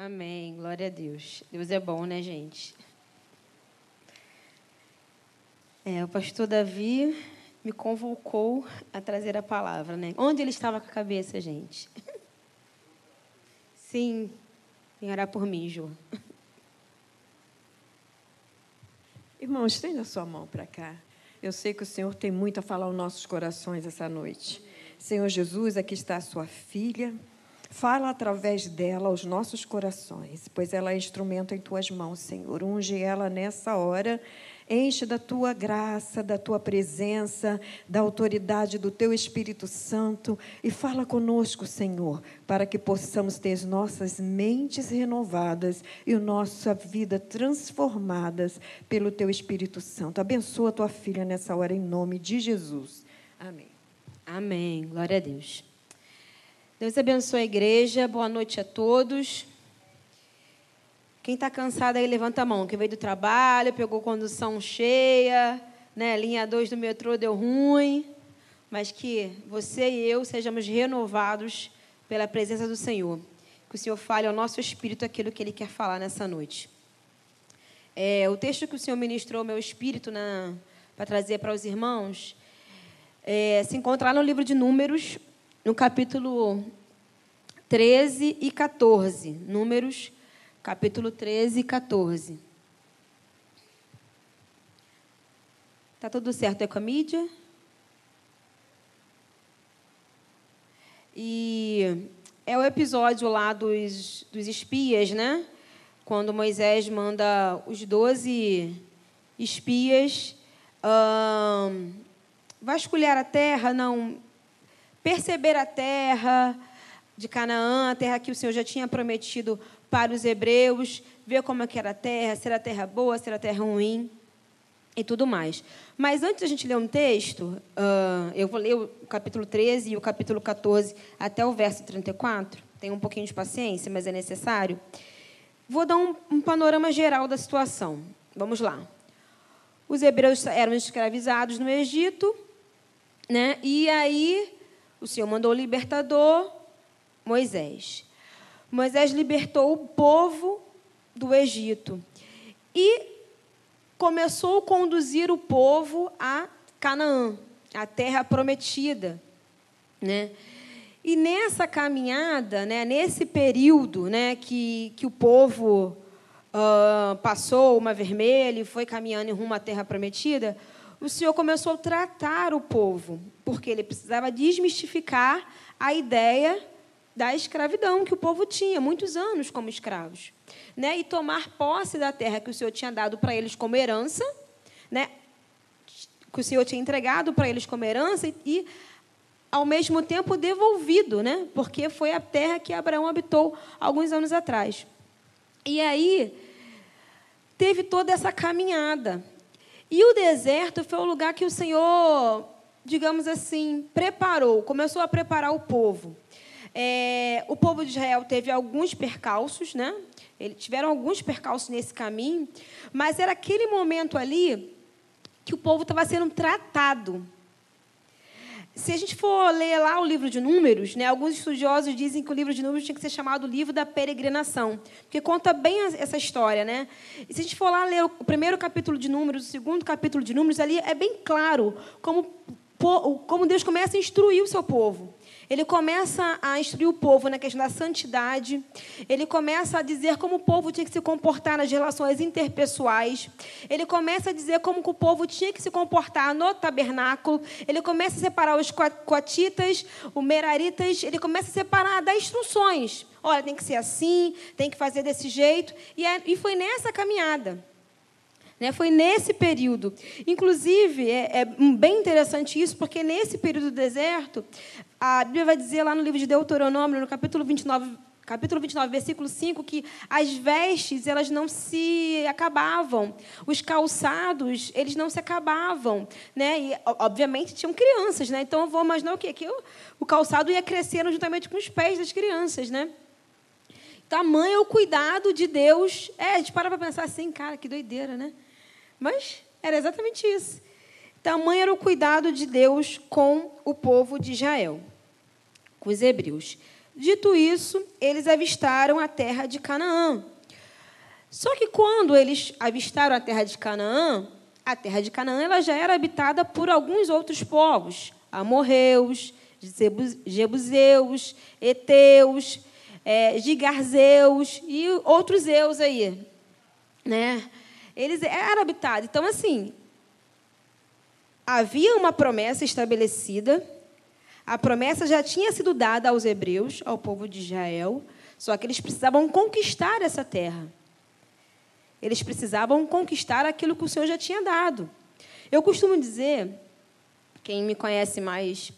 Amém. Glória a Deus. Deus é bom, né, gente? É, o pastor Davi me convocou a trazer a palavra, né? Onde ele estava com a cabeça, gente? Sim, vem orar por mim, Ju. Irmão, estenda sua mão para cá. Eu sei que o Senhor tem muito a falar aos nossos corações essa noite. Senhor Jesus, aqui está a sua filha. Fala através dela aos nossos corações, pois ela é instrumento em tuas mãos, Senhor. Unge ela nessa hora Enche da tua graça, da tua presença, da autoridade do teu Espírito Santo e fala conosco, Senhor, para que possamos ter as nossas mentes renovadas e a nossa vida transformadas pelo teu Espírito Santo. Abençoa a tua filha nessa hora em nome de Jesus. Amém. Amém. Glória a Deus. Deus abençoe a igreja. Boa noite a todos. Quem está cansado aí, levanta a mão. Quem veio do trabalho, pegou condução cheia, né? linha 2 do metrô deu ruim. Mas que você e eu sejamos renovados pela presença do Senhor. Que o Senhor fale ao nosso espírito aquilo que Ele quer falar nessa noite. É, o texto que o Senhor ministrou meu espírito para trazer para os irmãos é, se encontra no livro de Números, no capítulo 13 e 14. Números capítulo 13 e 14. Tá tudo certo aí com a mídia? E é o episódio lá dos, dos espias, né? Quando Moisés manda os doze espias hum, vasculhar a terra, não perceber a terra de Canaã, a terra que o Senhor já tinha prometido para os hebreus, ver como é que era a terra, se era terra boa, se era terra ruim e tudo mais. Mas antes da gente ler um texto, uh, eu vou ler o capítulo 13 e o capítulo 14 até o verso 34. Tem um pouquinho de paciência, mas é necessário. Vou dar um, um panorama geral da situação. Vamos lá. Os hebreus eram escravizados no Egito, né? E aí o Senhor mandou o libertador, Moisés. Moisés libertou o povo do Egito e começou a conduzir o povo a Canaã, a terra prometida, né? E nessa caminhada, né, nesse período, né, que, que o povo uh, passou uma vermelha e foi caminhando em rumo à terra prometida, o Senhor começou a tratar o povo, porque ele precisava desmistificar a ideia da escravidão que o povo tinha, muitos anos como escravos. Né? E tomar posse da terra que o Senhor tinha dado para eles como herança, né? que o Senhor tinha entregado para eles como herança e, ao mesmo tempo, devolvido, né? porque foi a terra que Abraão habitou alguns anos atrás. E aí, teve toda essa caminhada. E o deserto foi o lugar que o Senhor, digamos assim, preparou, começou a preparar o povo. É, o povo de Israel teve alguns percalços, né? Eles tiveram alguns percalços nesse caminho, mas era aquele momento ali que o povo estava sendo tratado. Se a gente for ler lá o livro de Números, né, alguns estudiosos dizem que o livro de Números tinha que ser chamado livro da peregrinação, porque conta bem essa história. Né? E se a gente for lá ler o primeiro capítulo de Números, o segundo capítulo de Números, ali é bem claro como, como Deus começa a instruir o seu povo. Ele começa a instruir o povo na questão da santidade. Ele começa a dizer como o povo tinha que se comportar nas relações interpessoais. Ele começa a dizer como o povo tinha que se comportar no tabernáculo. Ele começa a separar os coatitas, os meraritas. Ele começa a separar, dar instruções. Olha, tem que ser assim, tem que fazer desse jeito. E, é, foi nessa caminhada. Né? Foi nesse período. Inclusive, é, é, bem interessante isso, porque nesse período do deserto, a Bíblia vai dizer lá no livro de Deuteronômio, no capítulo 29, capítulo 29, versículo 5, que as vestes elas não se acabavam, os calçados eles não se acabavam, né? E obviamente tinham crianças, né? Então eu vou imaginar o quê? Que o, calçado ia crescendo juntamente com os pés das crianças, né? Tamanho é o cuidado de Deus. É, a gente para para pensar assim, cara, que doideira, né? Mas era exatamente isso. Tamanho era o cuidado de Deus com o povo de Israel, com os hebreus. Dito isso, eles avistaram a terra de Canaã. Só que quando eles avistaram a terra de Canaã, a terra de Canaã ela já era habitada por alguns outros povos, amorreus, jebuseus, eteus, é, gigarzeus e outros zeus aí, né? Eles eram habitados. Então, assim, havia uma promessa estabelecida a promessa já tinha sido dada aos hebreus, ao povo de Israel, só que eles precisavam conquistar essa terra. Eles precisavam conquistar aquilo que o Senhor já tinha dado. Eu costumo dizer, quem me conhece mais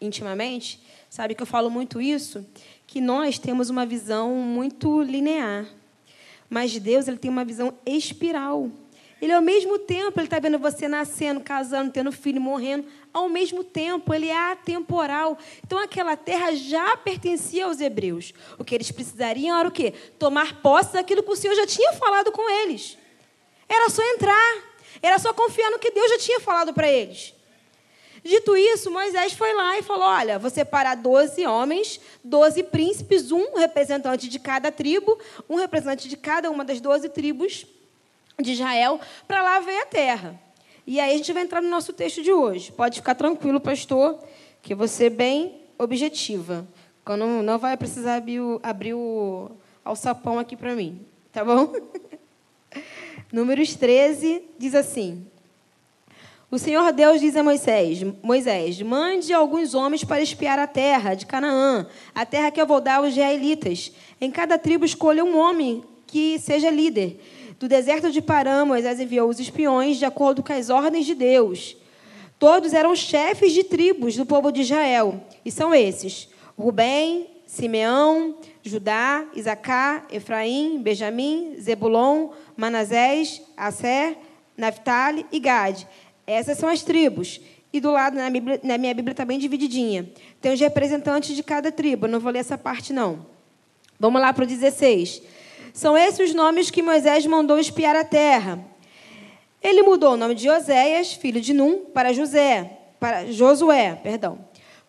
intimamente, sabe que eu falo muito isso, que nós temos uma visão muito linear. Mas Deus ele tem uma visão espiral. Ele, ao mesmo tempo, ele está vendo você nascendo, casando, tendo filho, morrendo. Ao mesmo tempo, ele é atemporal. Então, aquela terra já pertencia aos hebreus. O que eles precisariam era o quê? Tomar posse daquilo que o Senhor já tinha falado com eles. Era só entrar. Era só confiar no que Deus já tinha falado para eles. Dito isso, Moisés foi lá e falou: Olha, vou separar 12 homens, 12 príncipes, um representante de cada tribo, um representante de cada uma das 12 tribos de Israel para lá ver a terra. E aí a gente vai entrar no nosso texto de hoje. Pode ficar tranquilo, pastor, que vou ser bem objetiva. Quando não vai precisar abrir o, abrir o alçapão aqui para mim. Tá bom? Números 13 diz assim: O Senhor Deus diz a Moisés: Moisés, mande alguns homens para espiar a terra de Canaã, a terra que eu vou dar aos israelitas. Em cada tribo escolha um homem que seja líder do deserto de Parã, Moisés enviou os espiões de acordo com as ordens de Deus. Todos eram chefes de tribos do povo de Israel. E são esses: Rubem, Simeão, Judá, Isacar, Efraim, Benjamim, Zebulon, Manasés, Asser, Naphtali e Gade. Essas são as tribos. E do lado, na, Bíblia, na minha Bíblia está bem divididinha. Tem os representantes de cada tribo. Não vou ler essa parte, não. Vamos lá para o 16. São esses os nomes que Moisés mandou espiar a terra. Ele mudou o nome de Oséias, filho de Num, para José, para Josué, perdão.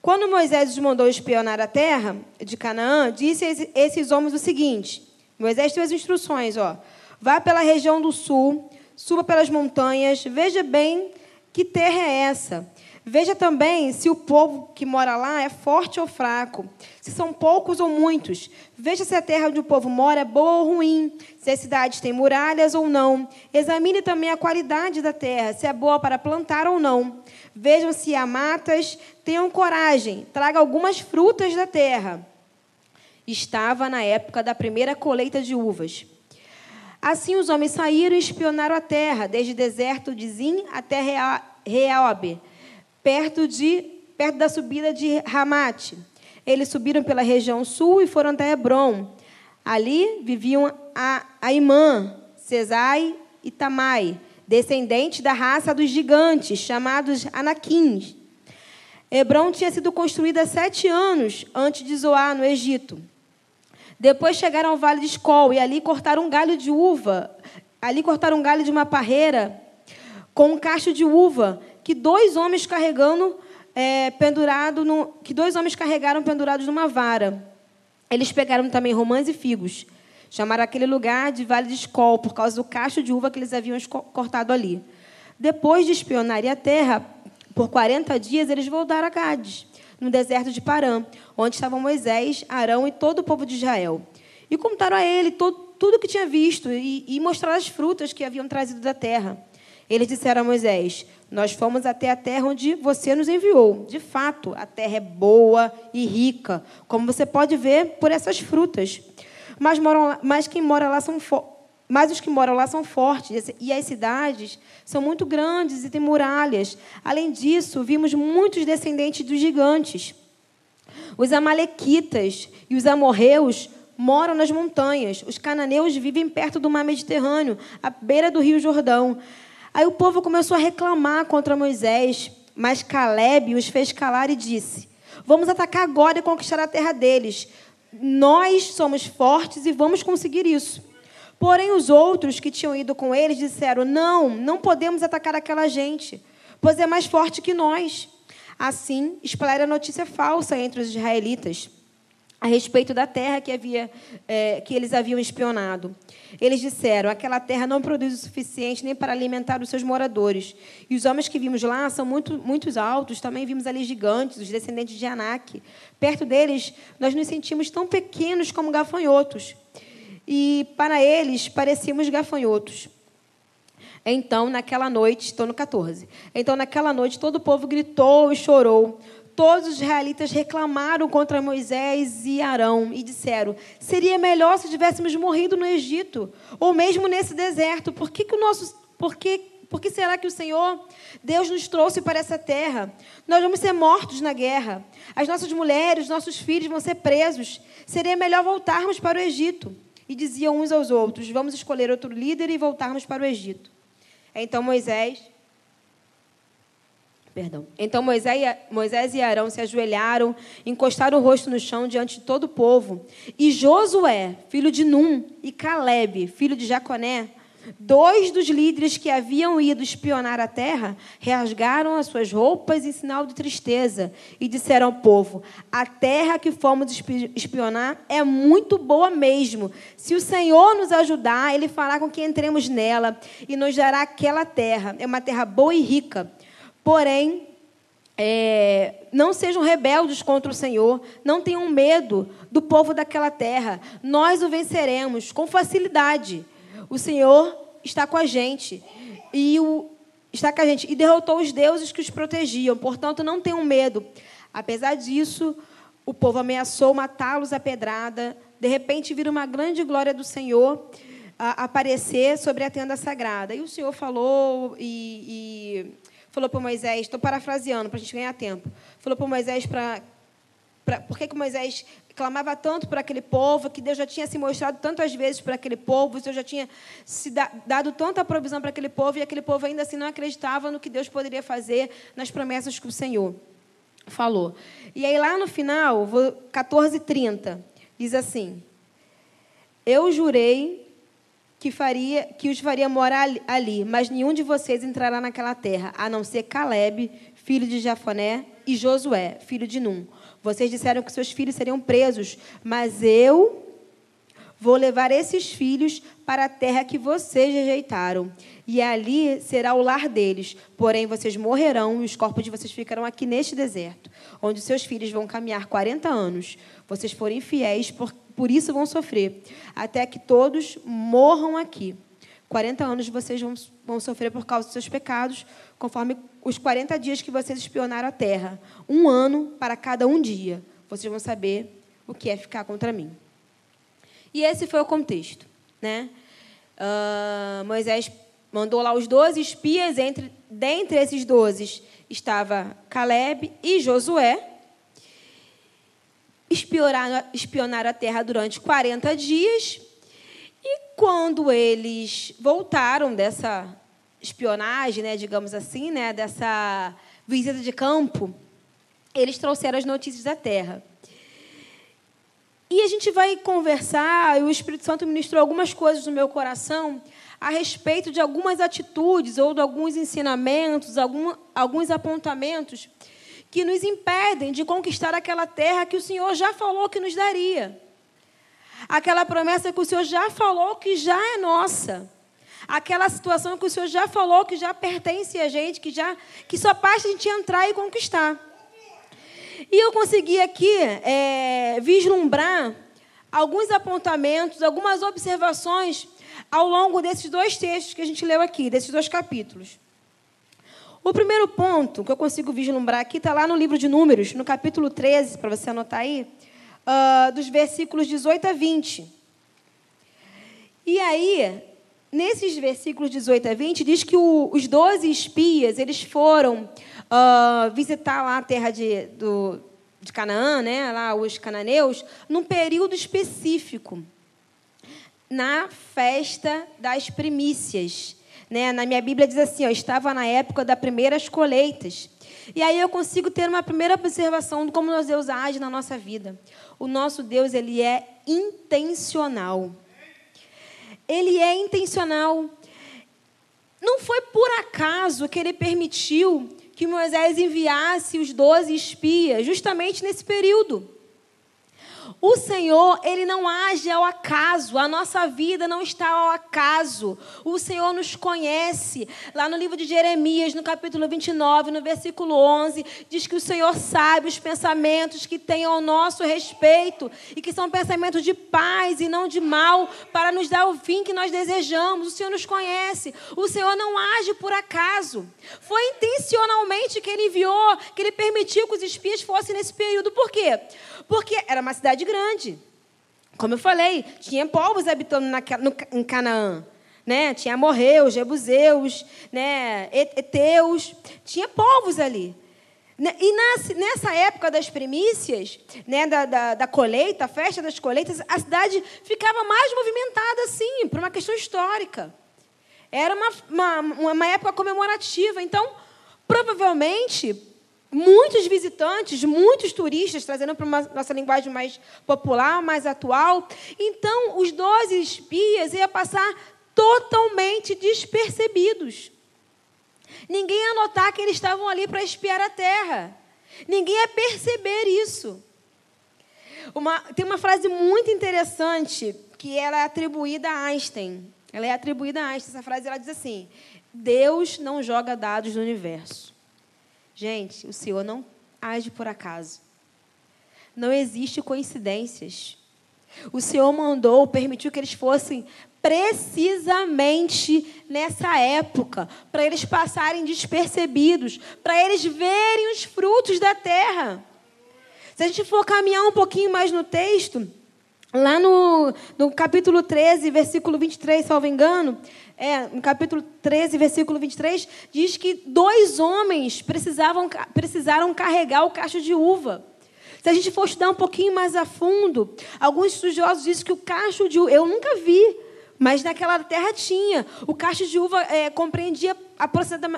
Quando Moisés os mandou espionar a terra de Canaã, disse a esses homens o seguinte: Moisés teve as instruções, ó. Vá pela região do sul, suba pelas montanhas, veja bem que terra é essa. Veja também se o povo que mora lá é forte ou fraco, se são poucos ou muitos. Veja se a terra onde o povo mora é boa ou ruim, se as cidades têm muralhas ou não. Examine também a qualidade da terra, se é boa para plantar ou não. Vejam se há matas, tenham coragem, traga algumas frutas da terra. Estava na época da primeira colheita de uvas. Assim os homens saíram e espionaram a terra, desde o deserto de Zim até Reob perto, de, perto da subida de Ramate. Eles subiram pela região sul e foram até Hebron. Ali viviam a Aimã, Cesai e Tamai, descendentes da raça dos gigantes, chamados Anaquins. Hebron tinha sido construída sete anos antes de Zoar, no Egito. Depois chegaram ao vale de Escol e ali cortaram um galho de uva. Ali cortaram um galho de uma parreira com um cacho de uva que dois homens carregando é, pendurado no, que dois homens carregaram pendurados numa vara. Eles pegaram também romãs e figos. Chamaram aquele lugar de Vale de Escol, por causa do cacho de uva que eles haviam cortado ali. Depois de espionarem a terra, por 40 dias, eles voltaram a Cádiz, no deserto de Parã, onde estavam Moisés, Arão e todo o povo de Israel. E contaram a ele todo, tudo o que tinha visto e, e mostraram as frutas que haviam trazido da terra. Eles disseram a Moisés: Nós fomos até a terra onde você nos enviou. De fato, a terra é boa e rica, como você pode ver por essas frutas. Mas, moram, mas quem mora lá são mas os que moram lá são fortes e as cidades são muito grandes e têm muralhas. Além disso, vimos muitos descendentes dos gigantes. Os amalequitas e os amorreus moram nas montanhas. Os cananeus vivem perto do mar Mediterrâneo, à beira do rio Jordão. Aí o povo começou a reclamar contra Moisés, mas Caleb os fez calar e disse: Vamos atacar agora e conquistar a terra deles. Nós somos fortes e vamos conseguir isso. Porém, os outros que tinham ido com eles disseram: Não, não podemos atacar aquela gente, pois é mais forte que nós. Assim, espalharam a notícia falsa entre os israelitas. A respeito da terra que, havia, é, que eles haviam espionado. Eles disseram: aquela terra não produz o suficiente nem para alimentar os seus moradores. E os homens que vimos lá são muito, muitos altos, também vimos ali gigantes, os descendentes de Anak. Perto deles, nós nos sentimos tão pequenos como gafanhotos. E para eles, parecíamos gafanhotos. Então, naquela noite, estou no 14. Então, naquela noite, todo o povo gritou e chorou todos os israelitas reclamaram contra Moisés e Arão e disseram: seria melhor se tivéssemos morrido no Egito, ou mesmo nesse deserto. Por que, que o nosso. Por que, por que será que o Senhor, Deus, nos trouxe para essa terra? Nós vamos ser mortos na guerra. As nossas mulheres, nossos filhos vão ser presos. Seria melhor voltarmos para o Egito. E diziam uns aos outros: Vamos escolher outro líder e voltarmos para o Egito. Então Moisés Perdão. Então Moisés e Arão se ajoelharam, encostaram o rosto no chão diante de todo o povo. E Josué, filho de Num, e Caleb, filho de Jaconé, dois dos líderes que haviam ido espionar a terra, rasgaram as suas roupas em sinal de tristeza e disseram ao povo: A terra que fomos espionar é muito boa mesmo. Se o Senhor nos ajudar, ele fará com que entremos nela e nos dará aquela terra. É uma terra boa e rica Porém, é, não sejam rebeldes contra o Senhor, não tenham medo do povo daquela terra. Nós o venceremos com facilidade. O Senhor está com a gente e o, está com a gente e derrotou os deuses que os protegiam. Portanto, não tenham medo. Apesar disso, o povo ameaçou matá-los a pedrada. De repente, vira uma grande glória do Senhor a, aparecer sobre a tenda sagrada. E o Senhor falou e, e falou para Moisés, estou parafraseando para a gente ganhar tempo, falou para Moisés para. Por que, que Moisés clamava tanto para aquele povo, que Deus já tinha se mostrado tantas vezes para aquele povo, Deus já tinha se dado tanta provisão para aquele povo, e aquele povo ainda assim não acreditava no que Deus poderia fazer, nas promessas que o Senhor falou. E aí, lá no final, 14,30, diz assim: Eu jurei que, faria, que os faria morar ali, mas nenhum de vocês entrará naquela terra, a não ser Caleb, filho de Jafoné, e Josué, filho de Num. Vocês disseram que seus filhos seriam presos, mas eu vou levar esses filhos para a terra que vocês rejeitaram, e ali será o lar deles. Porém, vocês morrerão e os corpos de vocês ficarão aqui neste deserto, onde seus filhos vão caminhar 40 anos. Vocês forem fiéis por por isso vão sofrer, até que todos morram aqui. 40 anos vocês vão, vão sofrer por causa dos seus pecados, conforme os 40 dias que vocês espionaram a terra. Um ano para cada um dia. Vocês vão saber o que é ficar contra mim. E esse foi o contexto. Né? Uh, Moisés mandou lá os 12 espias, entre, dentre esses 12 estava Caleb e Josué espionar, espionar a terra durante 40 dias. E quando eles voltaram dessa espionagem, né, digamos assim, né, dessa visita de campo, eles trouxeram as notícias da terra. E a gente vai conversar, e o Espírito Santo ministrou algumas coisas no meu coração a respeito de algumas atitudes ou de alguns ensinamentos, algum, alguns apontamentos que nos impedem de conquistar aquela terra que o Senhor já falou que nos daria. Aquela promessa que o Senhor já falou que já é nossa. Aquela situação que o Senhor já falou que já pertence a gente, que já que só basta a gente entrar e conquistar. E eu consegui aqui é, vislumbrar alguns apontamentos, algumas observações ao longo desses dois textos que a gente leu aqui, desses dois capítulos. O primeiro ponto que eu consigo vislumbrar aqui está lá no livro de Números, no capítulo 13, para você anotar aí, uh, dos versículos 18 a 20. E aí, nesses versículos 18 a 20, diz que o, os 12 espias eles foram uh, visitar lá a terra de, do, de Canaã, né, lá os cananeus, num período específico, na festa das primícias. Né? Na minha Bíblia diz assim: ó, estava na época das primeiras colheitas. E aí eu consigo ter uma primeira observação de como Deus age na nossa vida. O nosso Deus ele é intencional. Ele é intencional. Não foi por acaso que ele permitiu que Moisés enviasse os doze espias justamente nesse período. O Senhor, ele não age ao acaso. A nossa vida não está ao acaso. O Senhor nos conhece. Lá no livro de Jeremias, no capítulo 29, no versículo 11, diz que o Senhor sabe os pensamentos que tem ao nosso respeito e que são pensamentos de paz e não de mal, para nos dar o fim que nós desejamos. O Senhor nos conhece. O Senhor não age por acaso. Foi intencionalmente que ele enviou, que ele permitiu que os espias fossem nesse período. Por quê? Porque era uma cidade grande. Como eu falei, tinha povos habitando no, em Canaã. Né? Tinha amorreus, jebuseus, né? eteus, tinha povos ali. Né? E nessa época das primícias, né, da, da, da, colheita, a festa das colheitas, a cidade ficava mais movimentada, assim, por uma questão histórica. Era uma, uma, uma época comemorativa. Então, provavelmente, muitos visitantes, muitos turistas, trazendo para uma nossa linguagem mais popular, mais atual. Então, os doze espias iam passar totalmente despercebidos. Ninguém ia notar que eles estavam ali para espiar a terra. Ninguém ia perceber isso. Uma, tem uma frase muito interessante que ela é atribuída a Einstein. Ela é atribuída a Einstein. Essa frase ela diz assim: Deus não joga dados no universo. Gente, o Senhor não age por acaso. Não existe coincidências. O Senhor mandou, permitiu que eles fossem precisamente nessa época, para eles passarem despercebidos, para eles verem os frutos da terra. Se a gente for caminhar um pouquinho mais no texto, lá no, no capítulo 13, versículo 23, salvo engano, é, no capítulo 13, versículo 23, diz que dois homens precisavam, precisaram carregar o cacho de uva. Se a gente for estudar um pouquinho mais a fundo, alguns estudiosos dizem que o cacho de uva, eu nunca vi, mas naquela terra tinha. O cacho de uva é, compreendia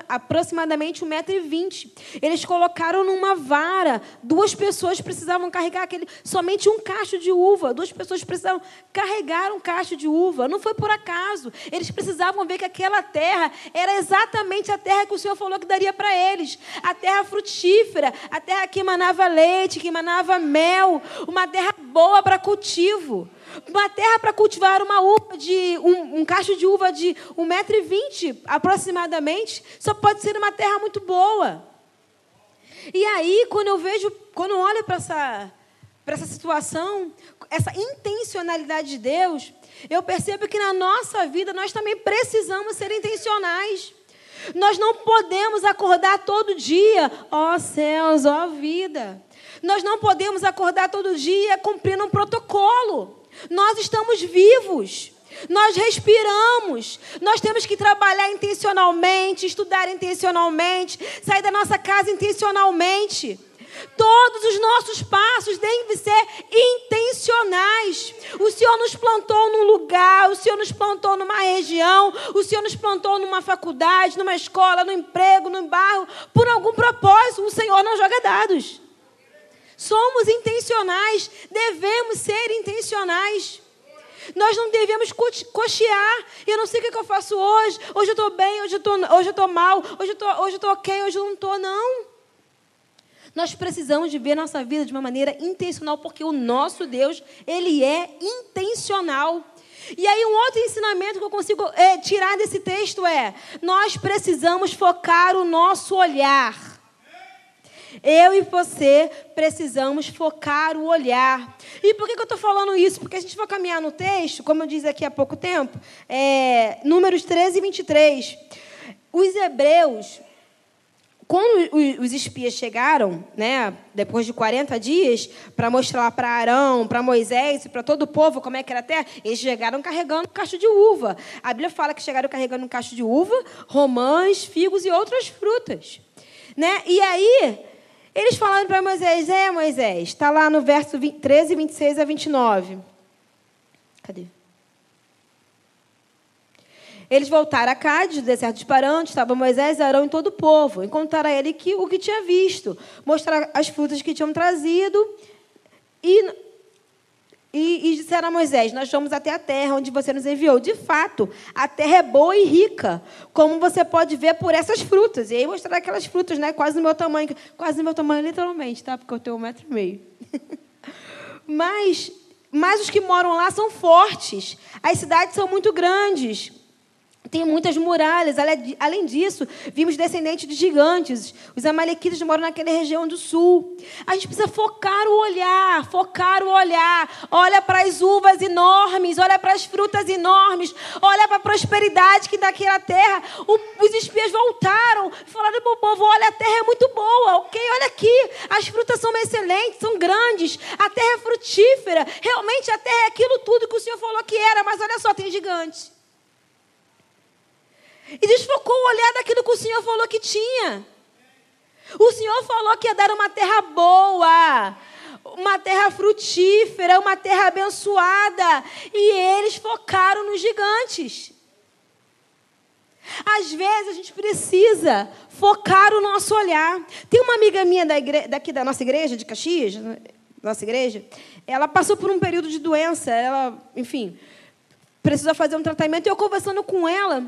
aproximadamente 1,20m. Eles colocaram numa vara. Duas pessoas precisavam carregar aquele, somente um cacho de uva. Duas pessoas precisavam carregar um cacho de uva. Não foi por acaso. Eles precisavam ver que aquela terra era exatamente a terra que o Senhor falou que daria para eles. A terra frutífera, a terra que emanava leite, que emanava mel, uma terra boa para cultivo. Uma terra para cultivar uma uva de um, um cacho de uva de 1,20m aproximadamente, só pode ser uma terra muito boa. E aí, quando eu vejo, quando eu olho para essa, essa situação, essa intencionalidade de Deus, eu percebo que na nossa vida nós também precisamos ser intencionais. Nós não podemos acordar todo dia, ó céus, ó vida. Nós não podemos acordar todo dia cumprindo um protocolo. Nós estamos vivos. Nós respiramos. Nós temos que trabalhar intencionalmente, estudar intencionalmente, sair da nossa casa intencionalmente. Todos os nossos passos devem ser intencionais. O Senhor nos plantou num lugar, o Senhor nos plantou numa região, o Senhor nos plantou numa faculdade, numa escola, no emprego, no bairro, por algum propósito. O Senhor não joga dados. Somos intencionais, devemos ser intencionais. Nós não devemos cochear. Eu não sei o que eu faço hoje. Hoje eu estou bem, hoje eu estou hoje eu mal, hoje eu estou hoje eu ok, hoje eu não estou, não. Nós precisamos viver nossa vida de uma maneira intencional, porque o nosso Deus, Ele é intencional. E aí, um outro ensinamento que eu consigo é, tirar desse texto é: nós precisamos focar o nosso olhar eu e você precisamos focar o olhar. E por que, que eu estou falando isso? Porque a gente vai caminhar no texto, como eu disse aqui há pouco tempo, é, números 13 e 23. Os hebreus, quando os espias chegaram, né, depois de 40 dias, para mostrar para Arão, para Moisés e para todo o povo como é que era a terra, eles chegaram carregando um cacho de uva. A Bíblia fala que chegaram carregando um cacho de uva, romãs, figos e outras frutas. Né? E aí, eles falaram para Moisés: É, Moisés, está lá no verso 20, 13, 26 a 29. Cadê? Eles voltaram a Cádiz, do deserto de Parã, estava Moisés, Arão e todo o povo. Encontraram a ele que, o que tinha visto, mostraram as frutas que tinham trazido e e, e, disseram a Moisés: Nós vamos até a terra onde você nos enviou. De fato, a terra é boa e rica, como você pode ver por essas frutas. E aí mostraram aquelas frutas, né? Quase no meu tamanho, quase no meu tamanho, literalmente, tá? Porque eu tenho um metro e meio. mas, mas os que moram lá são fortes. As cidades são muito grandes. Tem muitas muralhas. Além disso, vimos descendentes de gigantes. Os amalequitas moram naquela região do sul. A gente precisa focar o olhar, focar o olhar. Olha para as uvas enormes, olha para as frutas enormes, olha para a prosperidade que daquela terra. os espias voltaram, falaram para o povo: olha, a terra é muito boa, ok? Olha aqui, as frutas são excelentes, são grandes, a terra é frutífera. Realmente a terra é aquilo tudo que o Senhor falou que era, mas olha só, tem gigantes. E desfocou o olhar daquilo que o Senhor falou que tinha. O Senhor falou que ia dar uma terra boa, uma terra frutífera, uma terra abençoada. E eles focaram nos gigantes. Às vezes a gente precisa focar o nosso olhar. Tem uma amiga minha da igre... daqui da nossa igreja, de Caxias, nossa igreja, ela passou por um período de doença, ela, enfim, precisou fazer um tratamento. E eu conversando com ela,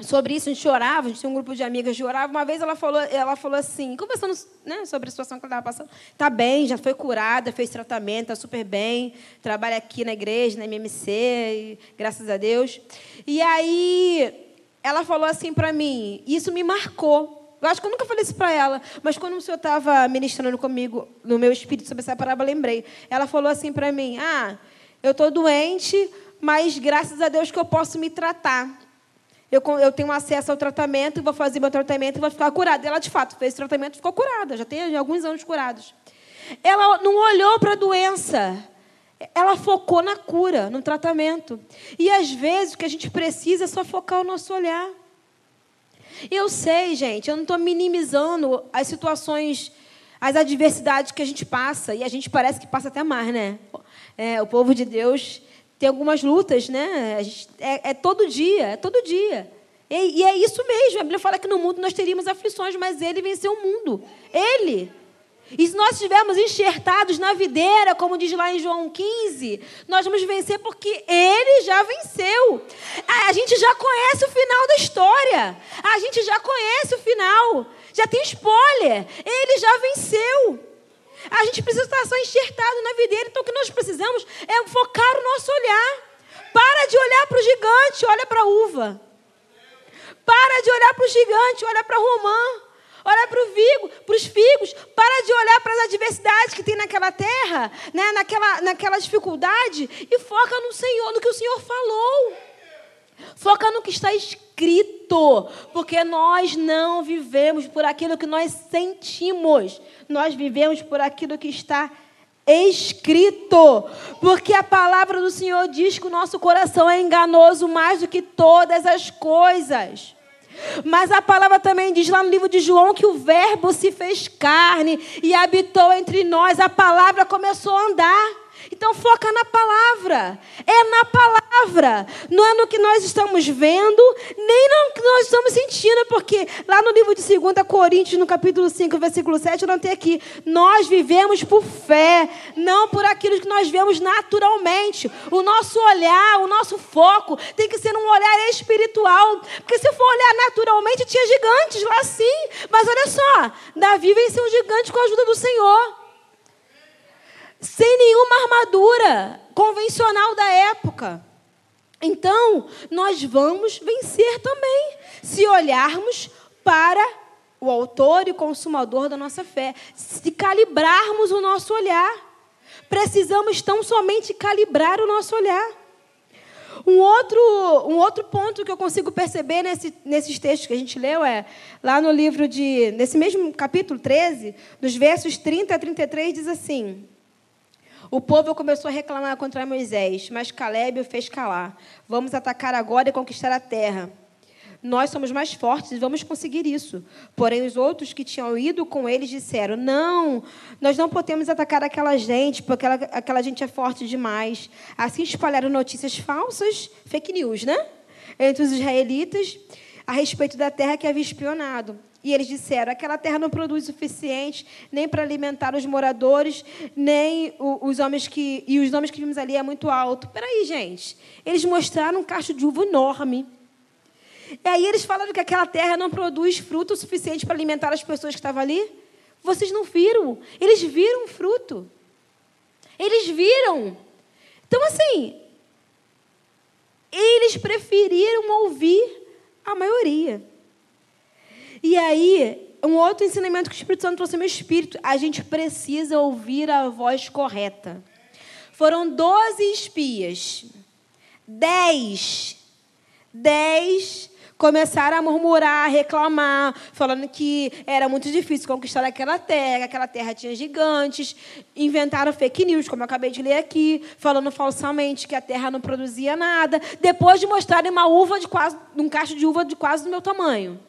sobre isso, a gente chorava, a gente tinha um grupo de amigas que orava. Uma vez ela falou, ela falou assim, conversando né, sobre a situação que ela estava passando. Está bem, já foi curada, fez tratamento, está super bem, trabalha aqui na igreja, na MMC, e, graças a Deus. E aí ela falou assim para mim, e isso me marcou. Eu acho que eu nunca falei isso para ela, mas quando o senhor estava ministrando comigo, no meu espírito sobre essa parábola, lembrei. Ela falou assim para mim: Ah, eu estou doente, mas graças a Deus que eu posso me tratar eu, eu tenho acesso ao tratamento, vou fazer meu tratamento e vou ficar curada. Ela, de fato, fez o tratamento e ficou curada. Já tem alguns anos curados. Ela não olhou para a doença. Ela focou na cura, no tratamento. E, às vezes, o que a gente precisa é só focar o nosso olhar. Eu sei, gente, eu não estou minimizando as situações, as adversidades que a gente passa. E a gente parece que passa até mais, né? É, o povo de Deus tem algumas lutas, né? É, é todo dia, é todo dia. E, e, é isso mesmo. A Bíblia fala que no mundo nós teríamos aflições, mas ele venceu o mundo. Ele. E se nós estivermos enxertados na videira, como diz lá em João 15, nós vamos vencer porque ele já venceu. A gente já conhece o final da história. A gente já conhece o final. Já tem spoiler. Ele já venceu. A gente precisa estar só enxertado na videira. Então, o que nós precisamos é focar o nosso olhar. Para de olhar para o gigante, olha para a uva. Para de olhar para o gigante, olha para a romã. Olha para o vigo, para os figos. Para de olhar para as adversidades que tem naquela terra, né? naquela, naquela dificuldade. E foca no Senhor, no que o Senhor falou. Foca no que está escrito, porque nós não vivemos por aquilo que nós sentimos, nós vivemos por aquilo que está escrito, porque a palavra do Senhor diz que o nosso coração é enganoso mais do que todas as coisas. Mas a palavra também diz lá no livro de João que o Verbo se fez carne e habitou entre nós. A palavra começou a andar. Então foca na palavra. É na palavra. Não é no que nós estamos vendo, nem no que nós estamos sentindo, porque lá no livro de 2 Coríntios, no capítulo 5, versículo 7, eu não tenho aqui. Nós vivemos por fé, não por aquilo que nós vemos naturalmente. O nosso olhar, o nosso foco tem que ser um olhar espiritual. Porque se for olhar naturalmente, tinha gigantes lá sim. Mas olha só, Davi venceu um gigante com a ajuda do Senhor sem nenhuma armadura convencional da época. Então, nós vamos vencer também, se olharmos para o autor e consumador da nossa fé, se calibrarmos o nosso olhar. Precisamos tão somente calibrar o nosso olhar. Um outro, um outro ponto que eu consigo perceber nesse, nesses textos que a gente leu é lá no livro de. Nesse mesmo capítulo 13, dos versos 30 a 33, diz assim: o povo começou a reclamar contra Moisés, mas Caleb o fez calar. Vamos atacar agora e conquistar a terra. Nós somos mais fortes e vamos conseguir isso. Porém, os outros que tinham ido com eles disseram: Não, nós não podemos atacar aquela gente, porque aquela, aquela gente é forte demais. Assim espalharam notícias falsas, fake news, né? Entre os israelitas a respeito da terra que havia espionado. E eles disseram: aquela terra não produz o suficiente nem para alimentar os moradores, nem os homens que. E os nomes que vimos ali é muito alto. Peraí, gente. Eles mostraram um cacho de uva enorme. E aí eles falaram que aquela terra não produz fruto o suficiente para alimentar as pessoas que estavam ali. Vocês não viram? Eles viram fruto. Eles viram. Então, assim, eles preferiram ouvir a maioria. E aí, um outro ensinamento que o Espírito Santo trouxe ao meu espírito: a gente precisa ouvir a voz correta. Foram 12 espias. Dez. Dez começaram a murmurar, a reclamar, falando que era muito difícil conquistar aquela terra, aquela terra tinha gigantes, inventaram fake news, como eu acabei de ler aqui, falando falsamente que a terra não produzia nada, depois de mostrarem uma uva de quase, um cacho de uva de quase do meu tamanho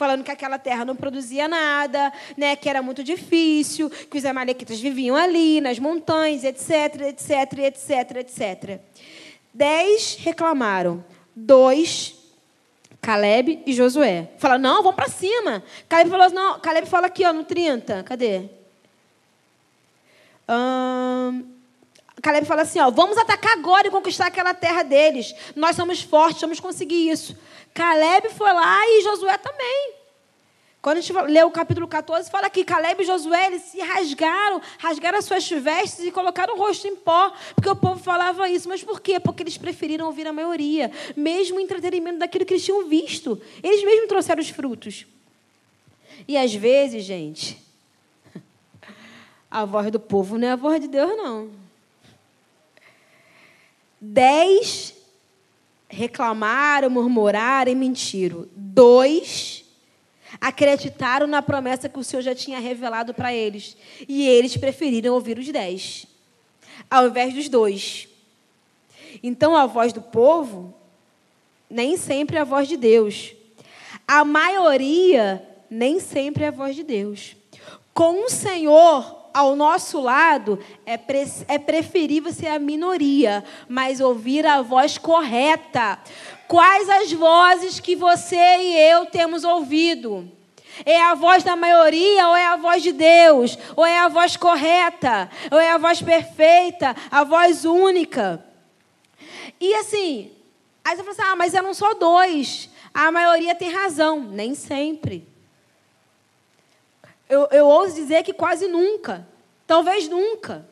falando que aquela terra não produzia nada, né, que era muito difícil, que os amalequitas viviam ali, nas montanhas, etc, etc, etc, etc. Dez reclamaram, dois Caleb e Josué. Fala, não, vamos para cima. Caleb falou, não, Caleb fala aqui, ó, no 30. Cadê? Hum, Caleb fala assim, ó, vamos atacar agora e conquistar aquela terra deles. Nós somos fortes, vamos conseguir isso. Caleb foi lá e Josué também. Quando a gente lê o capítulo 14, fala que Caleb e Josué eles se rasgaram, rasgaram as suas vestes e colocaram o rosto em pó, porque o povo falava isso. Mas por quê? Porque eles preferiram ouvir a maioria, mesmo o entretenimento daquilo que eles tinham visto. Eles mesmos trouxeram os frutos. E às vezes, gente, a voz do povo não é a voz de Deus, não. Dez reclamaram, murmuraram e mentiram. Dois acreditaram na promessa que o Senhor já tinha revelado para eles. E eles preferiram ouvir os dez, ao invés dos dois. Então, a voz do povo nem sempre é a voz de Deus. A maioria nem sempre é a voz de Deus. Com o Senhor ao nosso lado, é, pre é preferível ser a minoria, mas ouvir a voz correta. Quais as vozes que você e eu temos ouvido? É a voz da maioria ou é a voz de Deus? Ou é a voz correta? Ou é a voz perfeita? A voz única? E assim, aí você fala assim: ah, mas eu não dois. A maioria tem razão. Nem sempre. Eu, eu ouso dizer que quase nunca. Talvez nunca.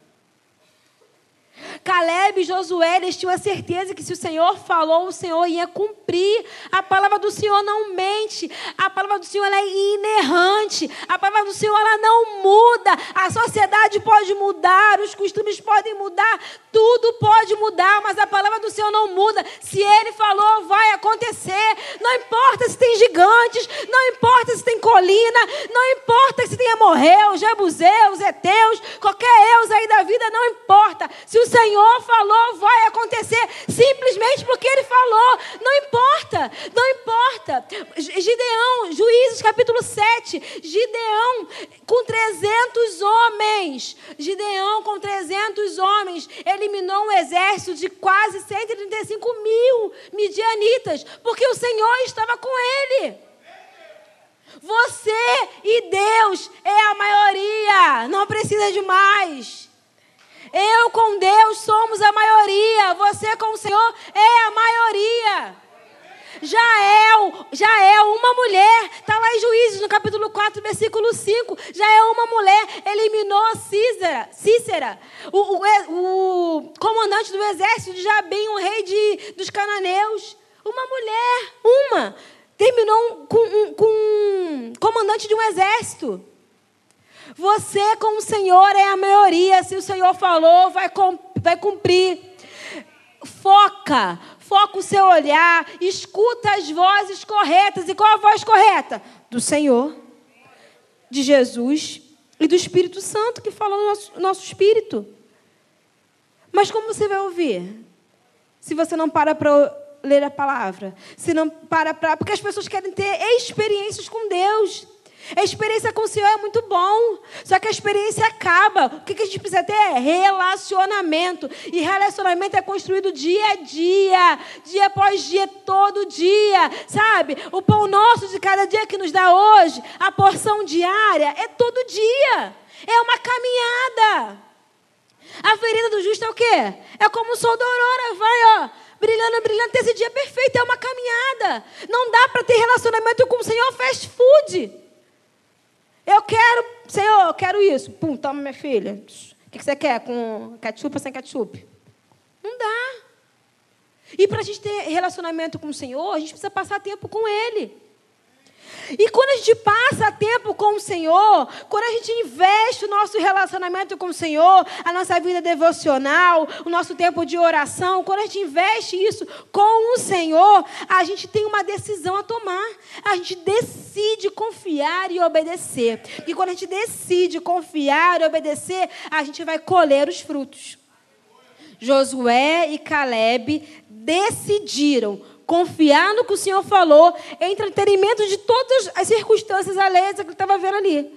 Caleb e Josué, eles tinham a certeza que se o Senhor falou, o Senhor ia cumprir. A palavra do Senhor não mente. A palavra do Senhor é inerrante. A palavra do Senhor ela não muda. A sociedade pode mudar, os costumes podem mudar, tudo pode mudar, mas a palavra do Senhor não muda. Se ele falou, vai acontecer. Não importa se tem gigantes, não importa se tem colina, não importa se tem amorreus, jebuseus, eteus, qualquer eus aí da vida, não importa. Se o Senhor falou, vai acontecer. Simplesmente porque Ele falou. Não importa, não importa. Gideão, Juízes capítulo 7. Gideão com 300 homens. Gideão com 300 homens eliminou um exército de quase 135 mil midianitas. Porque o Senhor estava com ele. Você e Deus é a maioria. Não precisa de mais. Eu com Deus somos a maioria. Você com o Senhor é a maioria. Já é, é uma mulher, está lá em Juízes, no capítulo 4, versículo 5. Já é uma mulher, eliminou Cícera, Cícera o, o, o comandante do exército de Jabim, o rei de, dos cananeus. Uma mulher, uma, terminou com, com um comandante de um exército. Você com o Senhor é a maioria. Se o Senhor falou, vai, vai cumprir. Foca, foca o seu olhar, escuta as vozes corretas. E qual a voz correta? Do Senhor, de Jesus e do Espírito Santo que fala no nosso, nosso espírito. Mas como você vai ouvir? Se você não para para ler a palavra, se não para para. Porque as pessoas querem ter experiências com Deus. A experiência com o Senhor é muito bom, só que a experiência acaba. O que a gente precisa ter é relacionamento. E relacionamento é construído dia a dia, dia após dia, todo dia. Sabe? O pão nosso de cada dia que nos dá hoje, a porção diária, é todo dia. É uma caminhada. A ferida do justo é o quê? É como o sol da aurora, vai, ó brilhando, brilhando, esse dia perfeito, é uma caminhada. Não dá para ter relacionamento com o Senhor fast food. Eu quero, Senhor, eu quero isso. Pum, toma minha filha. O que você quer? Com ketchup ou sem ketchup? Não dá. E para a gente ter relacionamento com o Senhor, a gente precisa passar tempo com Ele. E quando a gente passa tempo com o Senhor, quando a gente investe o nosso relacionamento com o Senhor, a nossa vida devocional, o nosso tempo de oração, quando a gente investe isso com o Senhor, a gente tem uma decisão a tomar. A gente decide confiar e obedecer. E quando a gente decide confiar e obedecer, a gente vai colher os frutos. Josué e Caleb decidiram confiar no que o Senhor falou, entretenimento de todas as circunstâncias alheias que ele estava vendo ali.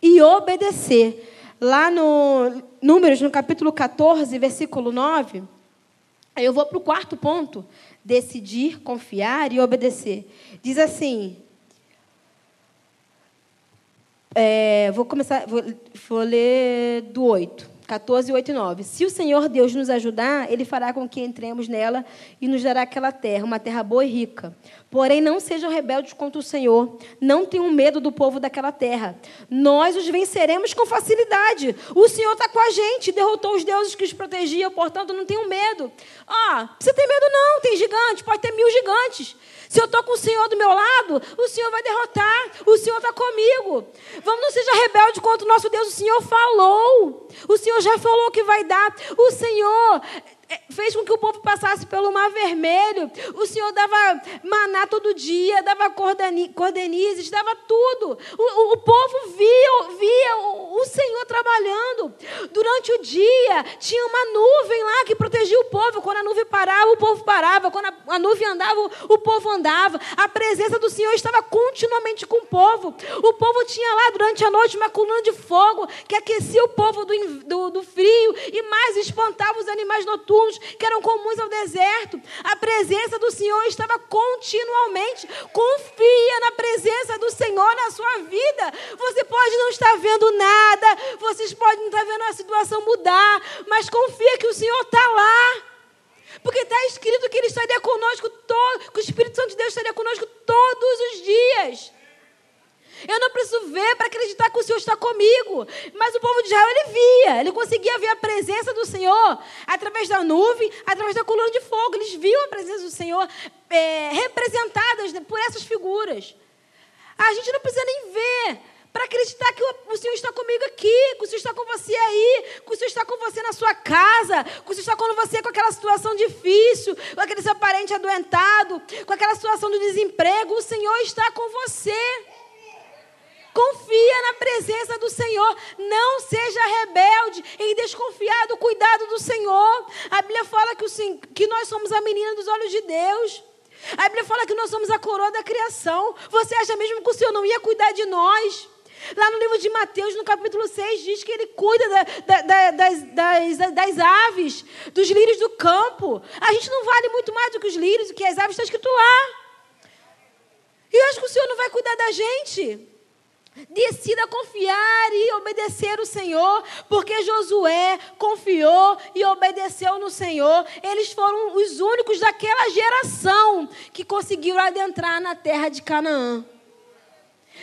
E obedecer. Lá no Números, no capítulo 14, versículo 9, eu vou para o quarto ponto. Decidir, confiar e obedecer. Diz assim. É, vou começar, vou, vou ler do 8. 14, 8 e 9. Se o Senhor Deus nos ajudar, Ele fará com que entremos nela e nos dará aquela terra, uma terra boa e rica. Porém, não sejam rebeldes contra o Senhor. Não tenham medo do povo daquela terra. Nós os venceremos com facilidade. O Senhor está com a gente, derrotou os deuses que os protegiam, portanto, não tenham medo. Ah, você tem medo não, tem gigantes, pode ter mil gigantes. Se eu estou com o Senhor do meu lado, o Senhor vai derrotar. O Senhor está comigo. Vamos, não seja rebelde contra o nosso Deus. O Senhor falou. O Senhor já falou que vai dar. O Senhor fez com que o povo passasse pelo mar vermelho. O Senhor dava maná todo dia, dava cordenizes, dava tudo. O, o, o povo via, via o, o, Senhor trabalhando. Durante o dia, tinha uma nuvem lá que protegia o povo. Quando a nuvem parava, o povo parava. Quando a, a nuvem andava, o povo andava. A presença do Senhor estava continuamente com o povo. O povo tinha lá durante a noite uma coluna de fogo que aquecia o povo do, do, do frio e mais espantava os animais noturnos que eram comuns ao deserto. A presença do Senhor estava continuamente. Confia na presença do Senhor na sua vida. Você pode não estar vendo nada, vocês podem não estar vendo a situação mudar, mas confia que o Senhor está lá. Porque está escrito que Ele estaria conosco, todo, que o Espírito Santo de Deus estaria conosco todos os dias. Eu não preciso ver para acreditar que o Senhor está comigo. Mas o povo de Israel, ele via. Ele conseguia ver a presença do Senhor através da nuvem, através da coluna de fogo. Eles viam a presença do Senhor é, representadas por essas figuras. A gente não precisa nem ver para acreditar que o Senhor está comigo aqui, que o Senhor está com você aí, que o Senhor está com você na sua casa, que o Senhor está com você com aquela situação difícil, com aquele seu parente adoentado, com aquela situação do desemprego. O Senhor está com você. Confia na presença do Senhor. Não seja rebelde em desconfiar do cuidado do Senhor. A Bíblia fala que, o, que nós somos a menina dos olhos de Deus. A Bíblia fala que nós somos a coroa da criação. Você acha mesmo que o Senhor não ia cuidar de nós? Lá no livro de Mateus, no capítulo 6, diz que ele cuida da, da, da, das, das, das, aves, dos lírios do campo. A gente não vale muito mais do que os lírios, do que as aves, está escrito lá. E eu acho que o Senhor não vai cuidar da gente. Decida confiar e obedecer o Senhor, porque Josué confiou e obedeceu no Senhor. Eles foram os únicos daquela geração que conseguiram adentrar na terra de Canaã.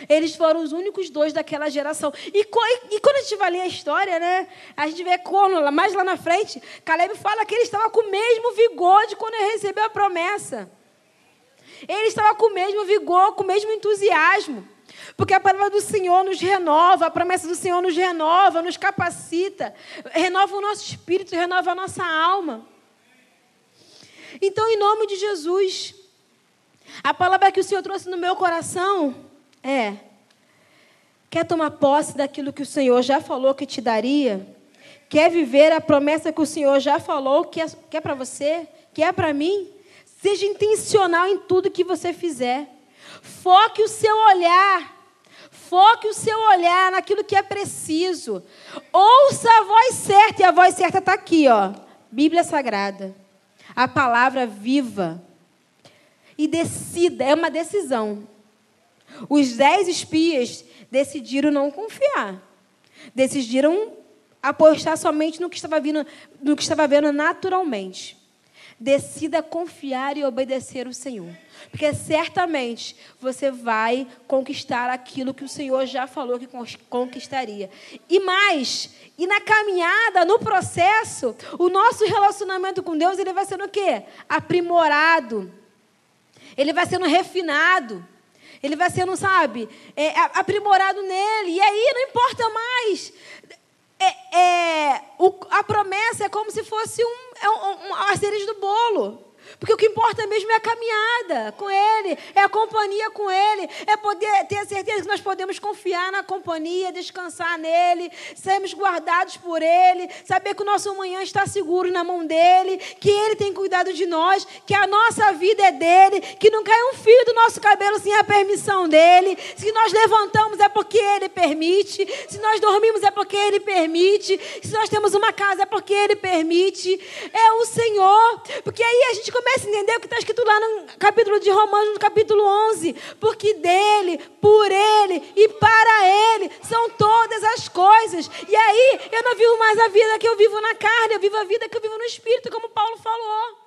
Eles foram os únicos dois daquela geração. E, e, quando a gente vai ler a história, né? A gente vê quando, mais lá na frente, Caleb fala que ele estava com o mesmo vigor de quando ele recebeu a promessa. Ele estava com o mesmo vigor, com o mesmo entusiasmo. Porque a palavra do Senhor nos renova, a promessa do Senhor nos renova, nos capacita, renova o nosso espírito, renova a nossa alma. Então, em nome de Jesus, a palavra que o Senhor trouxe no meu coração é: quer tomar posse daquilo que o Senhor já falou que te daria? Quer viver a promessa que o Senhor já falou que é, que é para você, que é para mim? Seja intencional em tudo que você fizer. Foque o seu olhar Foque o seu olhar naquilo que é preciso. Ouça a voz certa, e a voz certa está aqui, ó. Bíblia Sagrada. A palavra viva. E decida, é uma decisão. Os dez espias decidiram não confiar. Decidiram apostar somente no que estava vindo, no que estava vendo naturalmente. Decida confiar e obedecer o Senhor. Porque certamente você vai conquistar aquilo que o Senhor já falou que conquistaria. E mais, e na caminhada, no processo, o nosso relacionamento com Deus, ele vai sendo o quê? Aprimorado. Ele vai sendo refinado. Ele vai sendo, sabe, é, aprimorado nele. E aí não importa mais é, é, o, a promessa é como se fosse um, é um, um, a cereja do bolo. Porque o que importa mesmo é a caminhada com Ele, é a companhia com Ele, é poder ter a certeza que nós podemos confiar na companhia, descansar nele, sermos guardados por Ele, saber que o nosso amanhã está seguro na mão dEle, que Ele tem cuidado de nós, que a nossa vida é dEle, que não cai um fio do nosso cabelo sem a permissão dEle. Se nós levantamos é porque Ele permite, se nós dormimos é porque Ele permite, se nós temos uma casa é porque Ele permite. É o Senhor, porque aí a gente começa a entender o que está escrito lá no capítulo de Romanos, no capítulo 11. Porque dele, por ele e para ele são todas as coisas. E aí eu não vivo mais a vida que eu vivo na carne, eu vivo a vida que eu vivo no espírito, como Paulo falou.